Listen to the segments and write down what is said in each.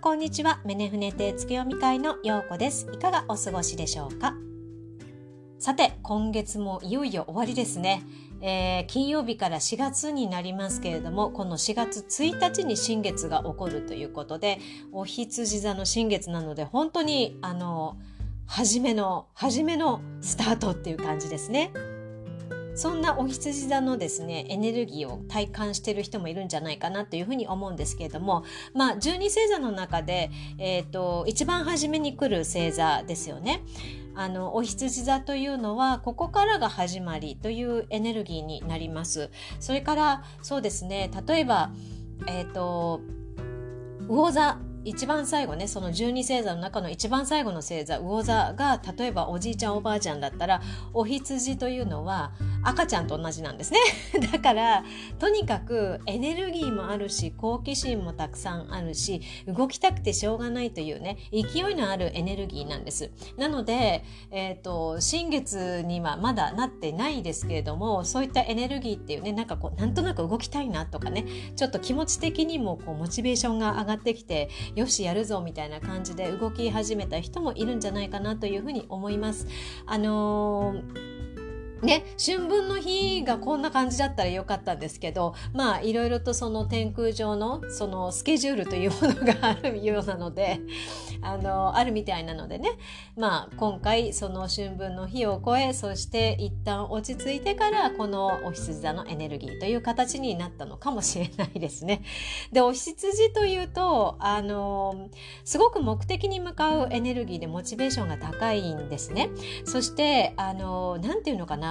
んこんにちは。メネフネ亭月読み会のようこです。いかがお過ごしでしょうか？さて今月もいよいよ終わりですね、えー、金曜日から4月になりますけれどもこの4月1日に新月が起こるということでお羊座の新月なので本当にあの初めの初めのスタートっていう感じですね。そんなお羊座のですねエネルギーを体感してる人もいるんじゃないかなというふうに思うんですけれどもまあ12星座の中で、えーと、一番初めに来る星座ですよね。あのお羊座というのはここからが始まりというエネルギーになります。それからそうですね例えばえ、ー、と魚座一番最後ねその十二星座の中の一番最後の星座魚座が例えばおじいちゃんおばあちゃんだったらお羊というのは赤ちゃんと同じなんですね だからとにかくエネルギーもあるし好奇心もたくさんあるし動きたくてしょうがないというね勢いのあるエネルギーなんですなので、えーと、新月にはまだなってないですけれどもそういったエネルギーっていうねなんかこうなんとなく動きたいなとかねちょっと気持ち的にもこうモチベーションが上がってきてよしやるぞみたいな感じで動き始めた人もいるんじゃないかなというふうに思います。あのーね、春分の日がこんな感じだったらよかったんですけどまあいろいろとその天空上のそのスケジュールというものがあるようなので あのあるみたいなのでねまあ今回その春分の日を超えそして一旦落ち着いてからこのお羊座のエネルギーという形になったのかもしれないですね。でお羊というとあのすごく目的に向かうエネルギーでモチベーションが高いんですね。そしてあのなんていうのかな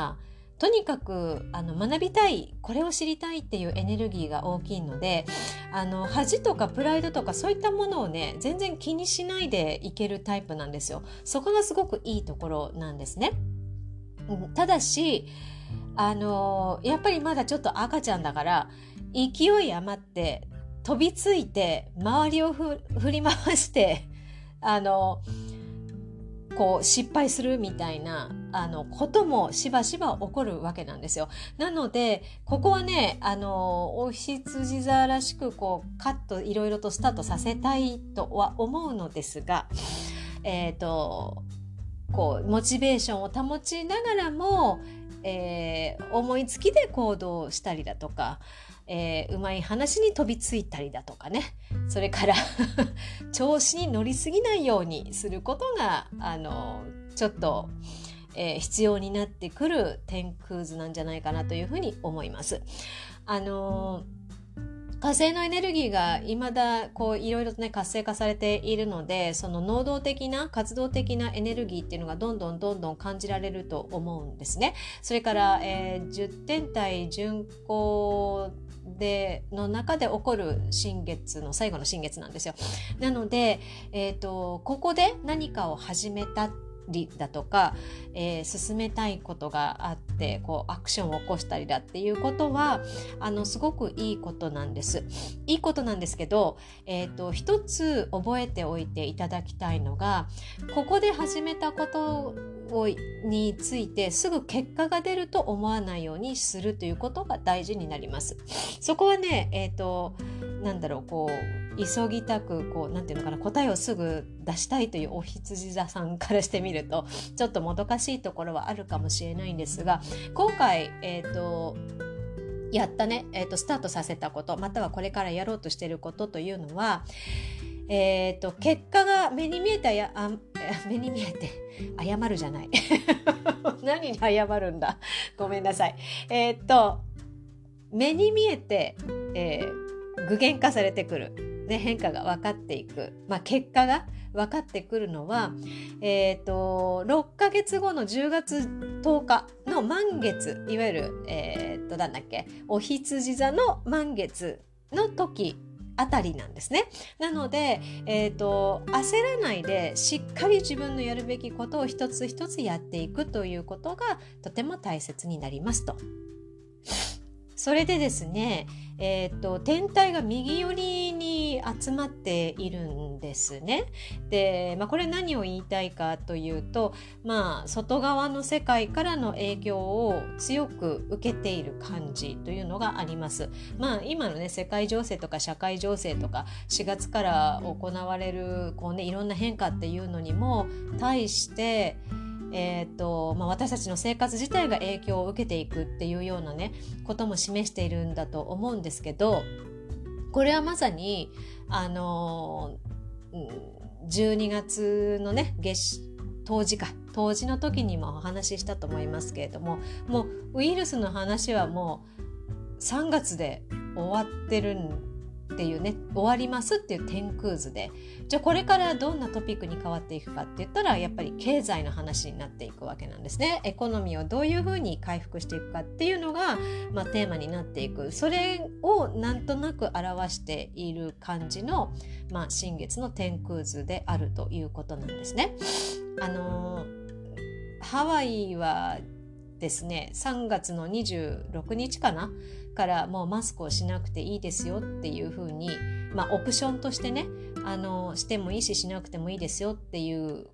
とにかくあの学びたいこれを知りたいっていうエネルギーが大きいのであの恥とかプライドとかそういったものをね全然気にしないでいけるタイプなんですよ。そこがすごくいいところなんですね。ただしあのやっぱりまだちょっと赤ちゃんだから勢い余って飛びついて周りを振り回してあのこう失敗するみたいなあのこともしばしば起こるわけなんですよ。なのでここはねあのお羊座らしくこうカットいろいろとスタートさせたいとは思うのですがえっ、ー、とこうモチベーションを保ちながらも、えー、思いつきで行動したりだとかえー、うまい話に飛びついたりだとかねそれから 調子に乗りすぎないようにすることがあのちょっと、えー、必要になってくる天空図なんじゃないかなというふうに思います。あのー火星のエネルギーが未だこういろいろとね活性化されているのでその能動的な活動的なエネルギーっていうのがどんどんどんどん感じられると思うんですね。それから、えー、10天体巡行での中で起こる新月の最後の新月なんですよ。なので、えーと、ここで何かを始めたりだとか、えー、進めたいことがあってこうアクションを起こしたりだっていうことはあのすごくいいことなんです。いいことなんですけど、えーと一つ覚えておいていただきたいのがここで始めたことをについてすぐ結果が出ると思わないようにするということが大事になります。そこはね、えっ、ー、となんだろうこう急ぎたくこうなんていうのかな答えをすぐ出したいというお羊座さんからしてみるとちょっともどかしいところはあるかもしれないんですが今回えっ、ー、とやったね、えーと、スタートさせたことまたはこれからやろうとしていることというのは、えーと、結果が目に見えたやあ目に見えて謝るじゃない。何に謝るんだ？ごめんなさい。えっ、ー、と目に見えて、えー、具現化されてくる、ね、変化が分かっていく、まあ、結果が分かってくるのは、えーと、6ヶ月後の10月10日の満月いわゆる、えーと、なんだっけお羊座の満月の時あたりなんですね。なので、えーと、焦らないでしっかり自分のやるべきことを一つ一つやっていくということがとても大切になりますと。それでですね、えーと、天体が右寄りに集まっているんですね。で、まあ、これ何を言いたいかというと、まあ、外側の世界からの影響を強く受けている感じというのがあります。まあ、今のね世界情勢とか社会情勢とか4月から行われるこう、ね、いろんな変化っていうのにも対してえーとまあ、私たちの生活自体が影響を受けていくっていうようなねことも示しているんだと思うんですけどこれはまさにあの12月のね月当時か当時の時にもお話ししたと思いますけれどももうウイルスの話はもう3月で終わってるんっていうね終わりますっていう天空図で。じゃあこれからどんなトピックに変わっていくかって言ったらやっぱり経済の話になっていくわけなんですね。エコノミーをどういうふうに回復していくかっていうのが、まあ、テーマになっていく。それをなんとなく表している感じの、まあ、新月の天空図であるということなんですね。あのハワイはですね3月の26日かなからもうマスクをしなくていいですよっていうふうに、まあ、オプションとしてねあのしてもいいししなくてもいいですよっていう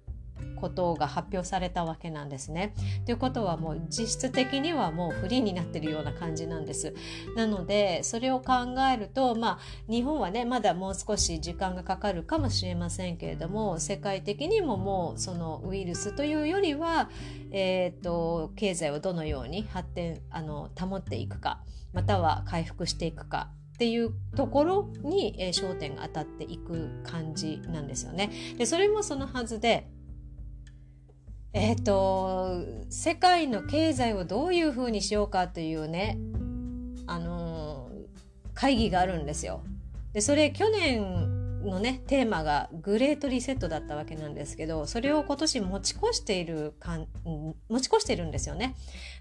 ことが発表されたわけなんですね。ということはもう実質的にはもうフリーになってるような感じなんです。なのでそれを考えるとまあ日本はねまだもう少し時間がかかるかもしれませんけれども世界的にももうそのウイルスというよりは、えーと経済をどのように発展あの保っていくかまたは回復していくかっていうところに、えー、焦点が当たっていく感じなんですよね。でそれもそのはずでえっ、ー、と世界の経済をどういうふうにしようかというねあのー、会議があるんですよ。でそれ去年のねテーマがグレートリセットだったわけなんですけどそれを今年持ち越しているかん持ち越しているんですよね。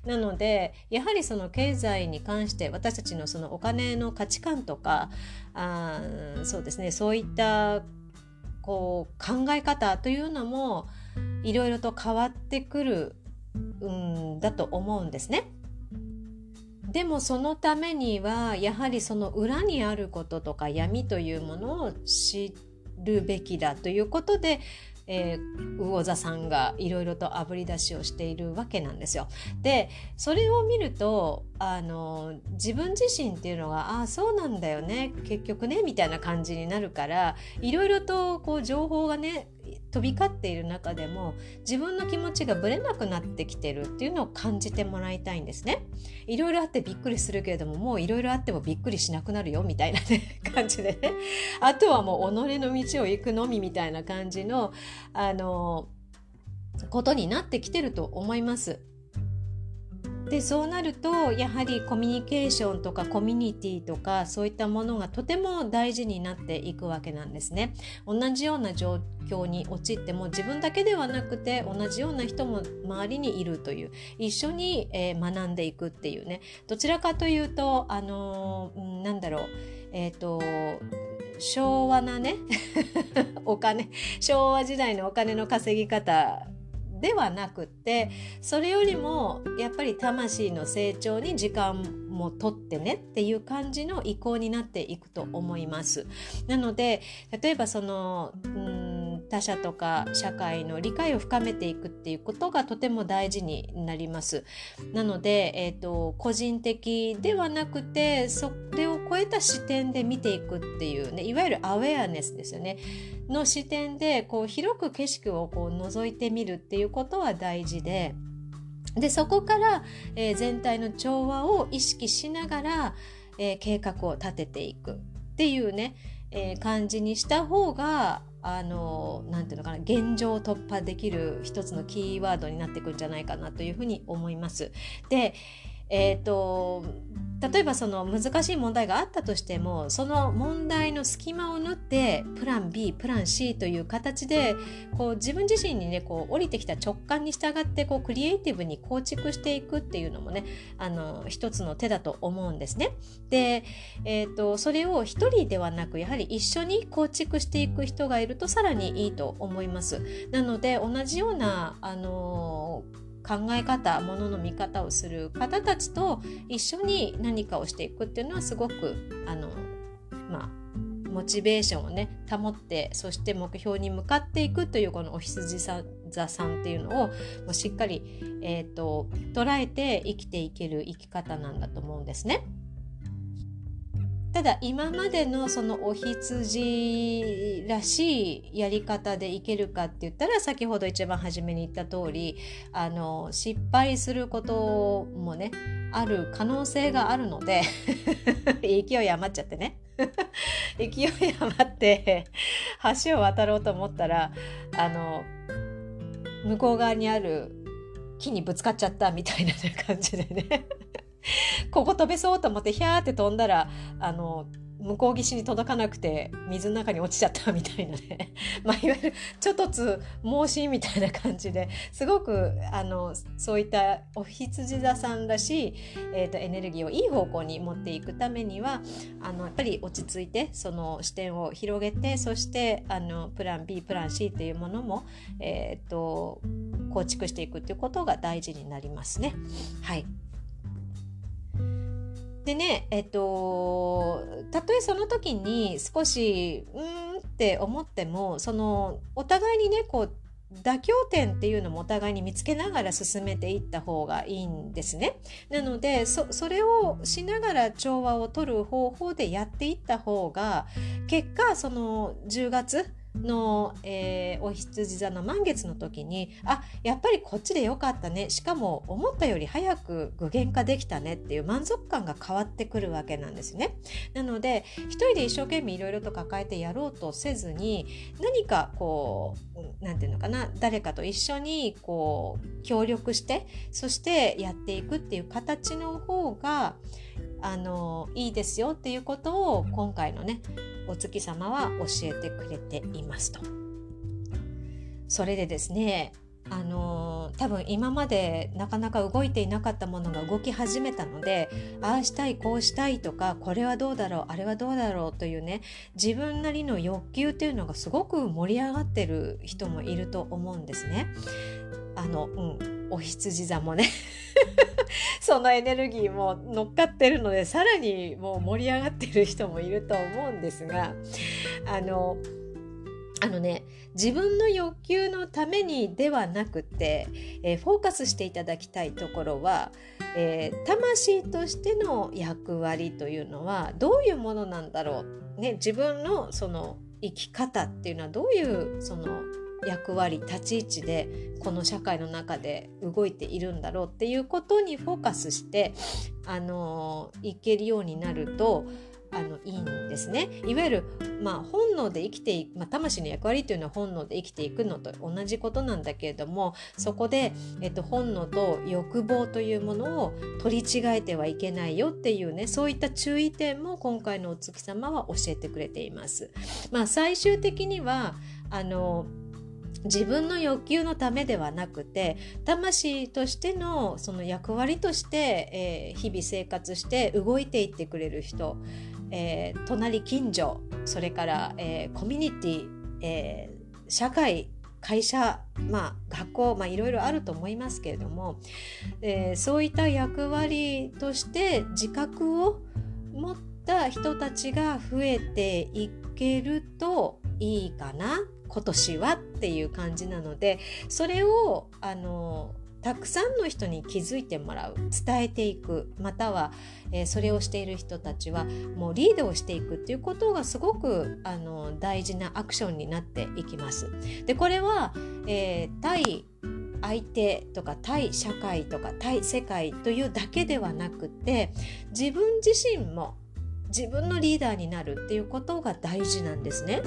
なのでやはりその経済に関して私たちのそのお金の価値観とかあそうですねそういったこう考え方というのもいろいろと変わってくるんだと思うんですね。でもそのためにはやはりその裏にあることとか闇というものを知るべきだということで、えー、魚座さんがいろいろとあぶり出しをしているわけなんですよ。でそれを見るとあの自分自身っていうのがああそうなんだよね結局ねみたいな感じになるからいろいろとこう情報がね飛び交っている中でも自分の気持ちがぶれなくなってきてるっていうのを感じてもらいたいんですね。いろいろあってびっくりするけれどももういろいろあってもびっくりしなくなるよみたいな、ね、感じでねあとはもう己の道を行くのみみたいな感じのあのことになってきてると思います。でそうなるとやはりコミュニケーションとかコミュニティとかそういったものがとても大事になっていくわけなんですね。同じような状況に陥っても自分だけではなくて同じような人も周りにいるという一緒に、えー、学んでいくっていうねどちらかというとあのー、なんだろうえっ、ー、と昭和なね お金昭和時代のお金の稼ぎ方ではなくてそれよりもやっぱり魂の成長に時間もとってねっていう感じの意向になっていくと思います。なので例えばそのうん他者とか社会の理解を深めていくっていうことがとても大事になります。なので、えーと、個人的ではなくてそれを超えた視点で見ていくっていうねいわゆるアウェアネスですよねの視点でこう広く景色をこう覗いてみるっていうことは大事で。でそこから、えー、全体の調和を意識しながら、えー、計画を立てていくっていうね、えー、感じにした方があのなんていうのかな現状を突破できる一つのキーワードになっていくんじゃないかなというふうに思います。でえーと例えばその難しい問題があったとしてもその問題の隙間を縫ってプラン B プラン C という形でこう自分自身にねこう降りてきた直感に従ってこうクリエイティブに構築していくっていうのもねあの一つの手だと思うんですね。で、えーと、それを一人ではなくやはり一緒に構築していく人がいるとさらにいいと思います。なので同じようなあのー考え方ものの見方をする方たちと一緒に何かをしていくっていうのはすごくあのまあモチベーションをね保ってそして目標に向かっていくというこのお羊座さんっていうのをもうしっかり、えーと、捉えて生きていける生き方なんだと思うんですね。ただ今までのそのお羊らしいやり方でいけるかって言ったら先ほど一番初めに言った通りあり失敗することもねある可能性があるので 勢い余っちゃってね。勢い余って橋を渡ろうと思ったらあの向こう側にある木にぶつかっちゃったみたいな感じでね。ここ飛べそうと思ってヒャーって飛んだらあの向こう岸に届かなくて水の中に落ちちゃったみたいなね。まあいわゆるちょっとつ盲信みたいな感じで。すごくあのそういったお羊座さんらしい、えーと、エネルギーをいい方向に持っていくためにはあのやっぱり落ち着いてその視点を広げてそしてあのプラン B プラン C というものも、えーと構築していくっていうことが大事になりますね。はい。でねえっとたとえその時に少しうーんって思ってもそのお互いにねこう妥協点っていうのもお互いに見つけながら進めていった方がいいんですね。なのでそれをしながら調和を取る方法でやっていった方が結果その10月の、えー、お羊座の満月の時にあやっぱりこっちでよかったねしかも思ったより早く具現化できたねっていう満足感が変わってくるわけなんですね。なので一人で一生懸命いろいろと抱えてやろうとせずに何かこう何て言うのかな誰かと一緒にこう協力してそしてやっていくっていう形の方があのいいですよっていうことを今回のねお月様は教えてくれていますと。それでですねあの多分今までなかなか動いていなかったものが動き始めたのでああしたいこうしたいとかこれはどうだろうあれはどうだろうというね自分なりの欲求っていうのがすごく盛り上がってる人もいると思うんですね。あのうん。お羊座もね。そのエネルギーも乗っかってるのでさらにもう盛り上がってる人もいると思うんですがあのあのね自分の欲求のためにではなくて、えー、フォーカスしていただきたいところは、えー、魂としての役割というのはどういうものなんだろう、ね、自分のその生き方っていうのはどういうその役割立ち位置でこの社会の中で動いているんだろうっていうことにフォーカスしてあのいけるようになるとあのいいんですね。いわゆる、まあ、本能で生きていく、まあ、魂の役割というのは本能で生きていくのと同じことなんだけれどもそこで、えっと、本能と欲望というものを取り違えてはいけないよっていうねそういった注意点も今回のお月様は教えてくれています。まあ、最終的にはあの自分の欲求のためではなくて魂としてのその役割として、えー、日々生活して動いていってくれる人、えー、隣近所それから、えー、コミュニティ、え社会会社、まあ、学校、まあ、いろいろあると思いますけれども、えそういった役割として自覚を持った人たちが増えていけるといいかな。今年はっていう感じなのでそれをあのたくさんの人に気づいてもらう伝えていくまたは、えー、それをしている人たちはもうリードをしていくっていうことがすごくあの大事なアクションになっていきます。でこれは、えー、対相手とか対社会とか対世界というだけではなくて自分自身も自分のリーダーになるっていうことが大事なんですね。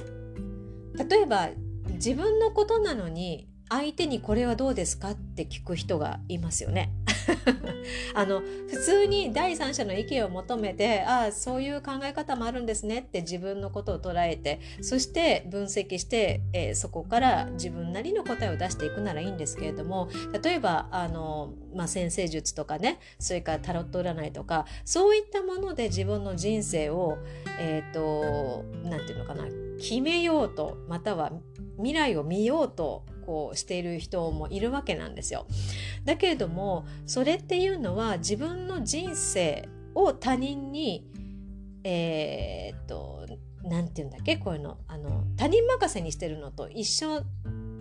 例えば自分のことなのに相手にこれはどうですかって聞く人がいますよね。あの普通に第三者の意見を求めてああそういう考え方もあるんですねって自分のことを捉えてそして分析して、えー、そこから自分なりの答えを出していくならいいんですけれども例えばあの、まあ、先生術とかねそれからタロット占いとかそういったもので自分の人生をえ、ー、と何て言決めようとまたは未来を見ようとこうしている人もいるわけなんですよ。だけれどもそれっていうのは自分の人生を他人にえー、っと何て言うんだっけ？こういうのあの他人任せにしてるのと一緒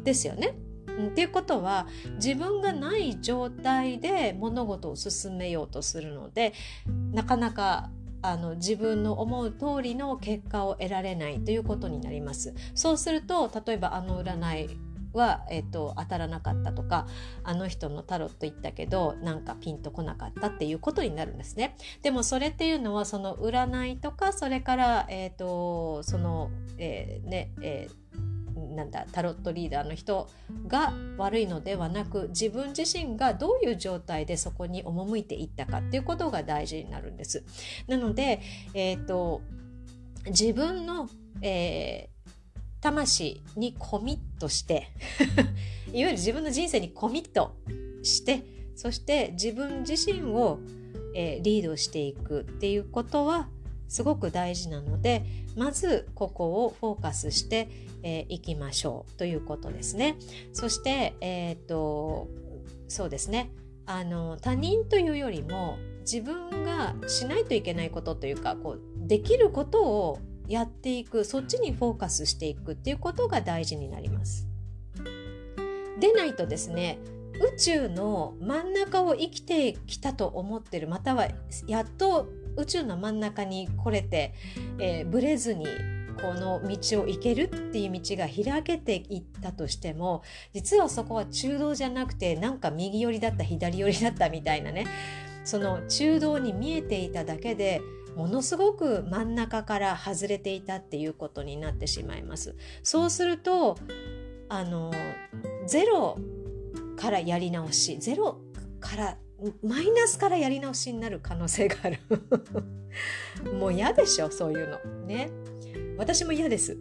ですよね。っていうことは自分がない状態で物事を進めようとするのでなかなかあの自分の思う通りの結果を得られないということになります。そうすると例えばあの占いは、えーと、当たらなかったとかあの人のタロット言ったけどなんかピンとこなかったっていうことになるんですね。でもそれっていうのはその占いとかそれから、えーと、その、えー、ねえーなんだタロットリーダーの人が悪いのではなく自分自身がどういう状態でそこに赴いていったかっていうことが大事になるんです。なので、えーと、自分の、え魂にコミットして いわゆる自分の人生にコミットしてそして自分自身を、えー、リードしていくっていうことはすごく大事なのでまずここをフォーカスしてい、えー、きましょうということですね。そして、えー、っとそうですねあの他人というよりも自分がしないといけないことというかこうできることをやっていくそっちにフォーカスしていくっていうことが大事になります。でないとですね宇宙の真ん中を生きてきたと思ってるまたはやっと宇宙の真ん中に来れて、えー、ブレずにこの道を行けるっていう道が開けていったとしても実はそこは中道じゃなくてなんか右寄りだった左寄りだったみたいなねその中道に見えていただけでものすごく真ん中から外れていたっていうことになってしまいます。そうするとあのゼロからやり直しゼロからマイナスからやり直しになる可能性がある。もう嫌でしょそういうの。ね。私も嫌です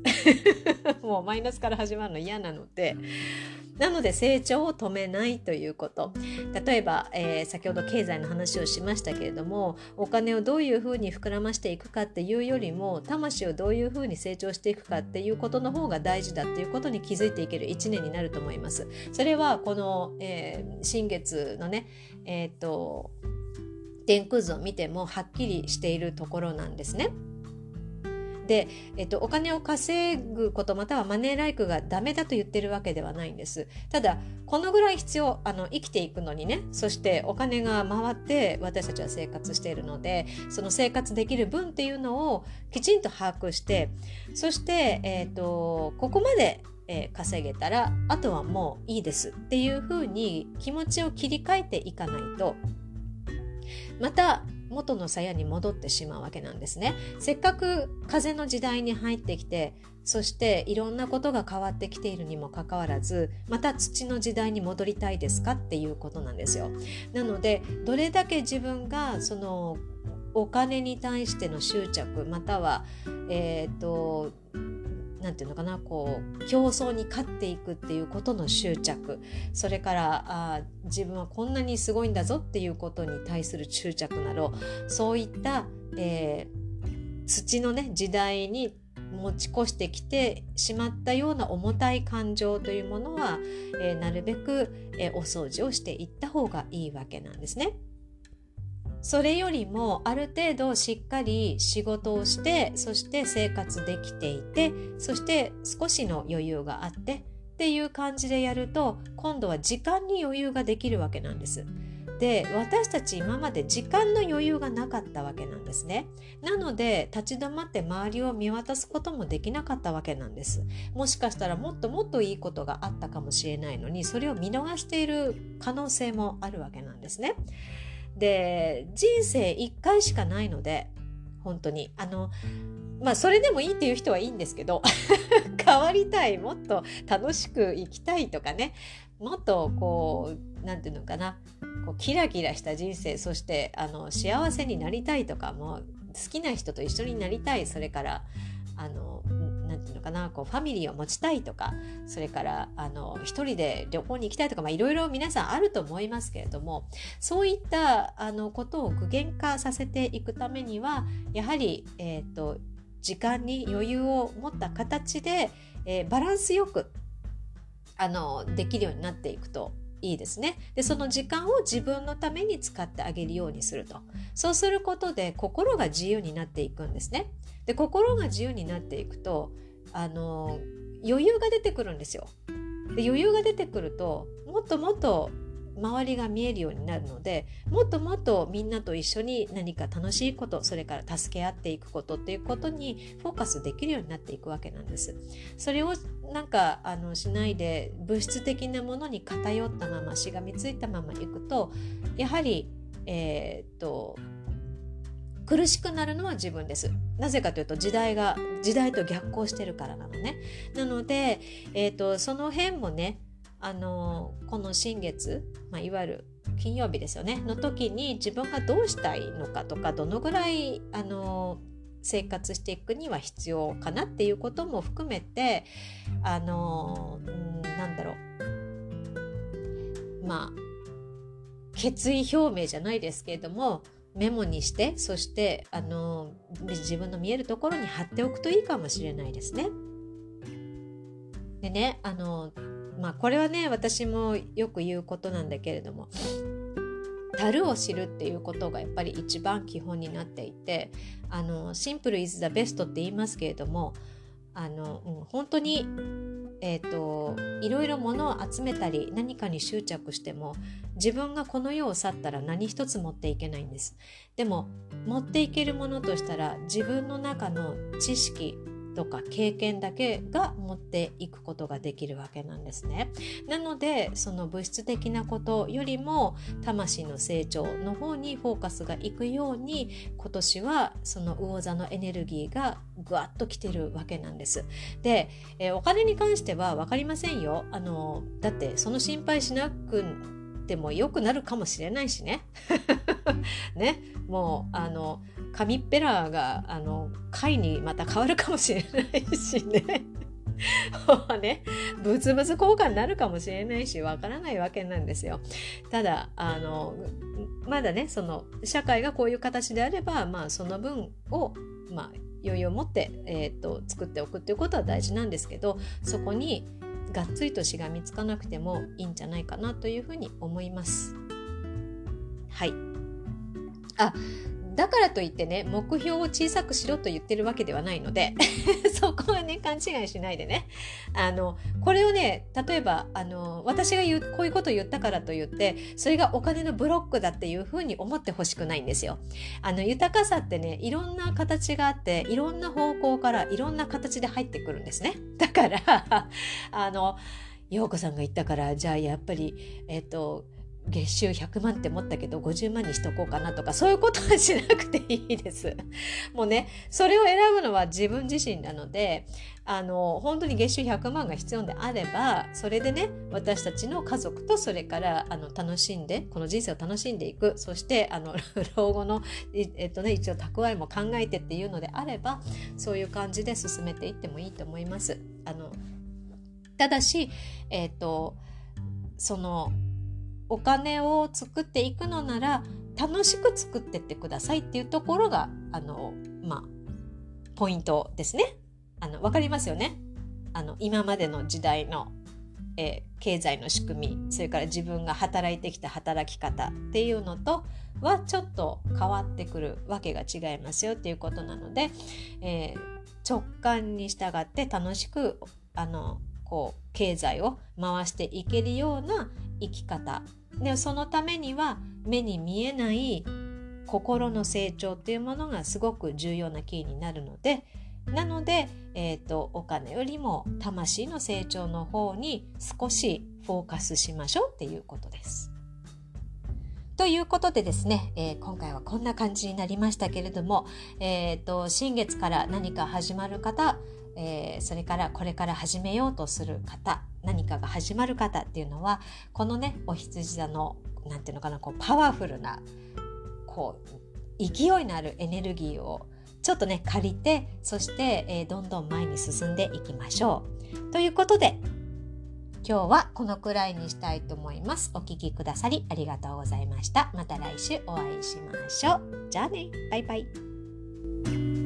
もうマイナスから始まるの嫌なのでなので成長を止めないということ例えば、えー、先ほど経済の話をしましたけれどもお金をどういうふうに膨らましていくかっていうよりも魂をどういうふうに成長していくかっていうことの方が大事だっていうことに気づいていける1年になると思います。それはこの、えー、新月のねえっ、と天空図を見てもはっきりしているところなんですね。で、えっと、お金を稼ぐことまたはマネーライクがダメだと言ってるわけではないんです。ただこのぐらい必要あの生きていくのにね。そしてお金が回って私たちは生活しているのでその生活できる分っていうのをきちんと把握してそして、えっと、ここまでえ、稼げたらあとはもういいですっていうふうに気持ちを切り替えていかないと。また元の鞘に戻ってしまうわけなんですね。せっかく風の時代に入ってきてそしていろんなことが変わってきているにもかかわらずまた土の時代に戻りたいですかっていうことなんですよ。なのでどれだけ自分がそのお金に対しての執着またはえっ、ー、と何て言うのかなこう競争に勝っていくっていうことの執着それからあ自分はこんなにすごいんだぞっていうことに対する執着などそういった、えー、土のね時代に持ち越してきてしまったような重たい感情というものは、えー、なるべく、えー、お掃除をしていった方がいいわけなんですね。それよりもある程度しっかり仕事をしてそして生活できていてそして少しの余裕があってっていう感じでやると今度は時間に余裕ができるわけなんです。で私たち今まで時間の余裕がなかったわけなんですね。なので立ち止まって周りを見渡すこともできなかったわけなんです。もしかしたらもっともっといいことがあったかもしれないのにそれを見逃している可能性もあるわけなんですね。で人生1回しかないので本当に。あのまあそれでもいいっていう人はいいんですけど 変わりたいもっと楽しく生きたいとかね。もっとこう何て言うのかな。こうキラキラした人生そしてあの幸せになりたいとかも好きな人と一緒になりたい。それからあのて言うのかなこうファミリーを持ちたいとかそれからあの一人で旅行に行きたいとかいろいろ皆さんあると思いますけれどもそういったあのことを具現化させていくためにはやはり、えーと、時間に余裕を持った形で、えー、バランスよくあのできるようになっていくといいですね。でその時間を自分のために使ってあげるようにすると。そうすることで心が自由になっていくんですね。で心が自由になっていくとあの余裕が出てくるんですよ。で余裕が出てくるともっともっと周りが見えるようになるのでもっともっとみんなと一緒に何か楽しいことそれから助け合っていくことっていうことにフォーカスできるようになっていくわけなんです。それをなんかあのしないで物質的なものに偏ったまましがみついたままいくとやはりえー、っと苦しくなるのは自分です。なぜかというと時代が時代と逆行してるからなのね。なので、えーとその辺もねあのこの新月、まあ、いわゆる金曜日ですよねの時に自分がどうしたいのかとかどのぐらいあの生活していくには必要かなっていうことも含めてあのなんだろうまあ決意表明じゃないですけれどもメモにしてそしてあの自分の見えるところに貼っておくといいかもしれないですね。でねあのまあこれはね私もよく言うことなんだけれども樽を知るっていうことがやっぱり一番基本になっていてあのシンプルイズザベストって言いますけれどもあの、うん、本当にえーと、いろいろ物を集めたり何かに執着しても自分がこの世を去ったら何一つ持っていけないんです。でも持っていけるものとしたら自分の中の知識とか経験だけが持っていくことができるわけなんですね。なのでその物質的なことよりも魂の成長の方にフォーカスがいくように今年はその魚座のエネルギーがぐわっと来てるわけなんです。で、えお金に関しては分かりませんよ。あのだってその心配しなくても良くなるかもしれないしね。ねもうあの紙っぺらがあの貝にまた変わるかもしれないしね。ね、ブツブツ交換になるかもしれないしわからないわけなんですよ。ただあのまだねその社会がこういう形であれば、まあ、その分を、まあ、余裕を持って、えーと、と作っておくっていうことは大事なんですけどそこにがっつりとしがみつかなくてもいいんじゃないかなというふうに思います。はいあだからといってね目標を小さくしろと言ってるわけではないので そこはね勘違いしないでねあのこれをね例えばあの私が言うこういうことを言ったからといってそれがお金のブロックだっていうふうに思ってほしくないんですよ。あの豊かさってねいろんな形があっていろんな方向からいろんな形で入ってくるんですね。だからあの陽子さんが言ったからじゃあやっぱりえっと月収100万って思ったけど50万にしとこうかなとかそういうことはしなくていいです。もうねそれを選ぶのは自分自身なのであの本当に月収100万が必要であればそれでね私たちの家族とそれからあの楽しんでこの人生を楽しんでいくそしてあの 老後の、えっとね、一応蓄えも考えてっていうのであればそういう感じで進めていってもいいと思います。あのただし、えっとそのお金を作っていくのなら楽しく作ってってくださいっていうところがあのまあポイントですね。あの分かりますよねあの今までの時代の、えー、経済の仕組みそれから自分が働いてきた働き方っていうのとはちょっと変わってくるわけが違いますよっていうことなので、えー、直感に従って楽しくあのこう経済を回していけるような生き方でそのためには目に見えない心の成長っていうものがすごく重要なキーになるのでなので、えーと、お金よりも魂の成長の方に少しフォーカスしましょうっていうことです。ということでですね、えー、今回はこんな感じになりましたけれども、えーと新月から何か始まる方えー、それからこれから始めようとする方何かが始まる方っていうのはこのねお羊座の何て言うのかなこうパワフルなこう勢いのあるエネルギーをちょっとね借りてそして、えー、どんどん前に進んでいきましょう。ということで今日はこのくらいにしたいと思います。お聴きくださりありがとうございました。また来週お会いしましょう。じゃあね、バイバイ。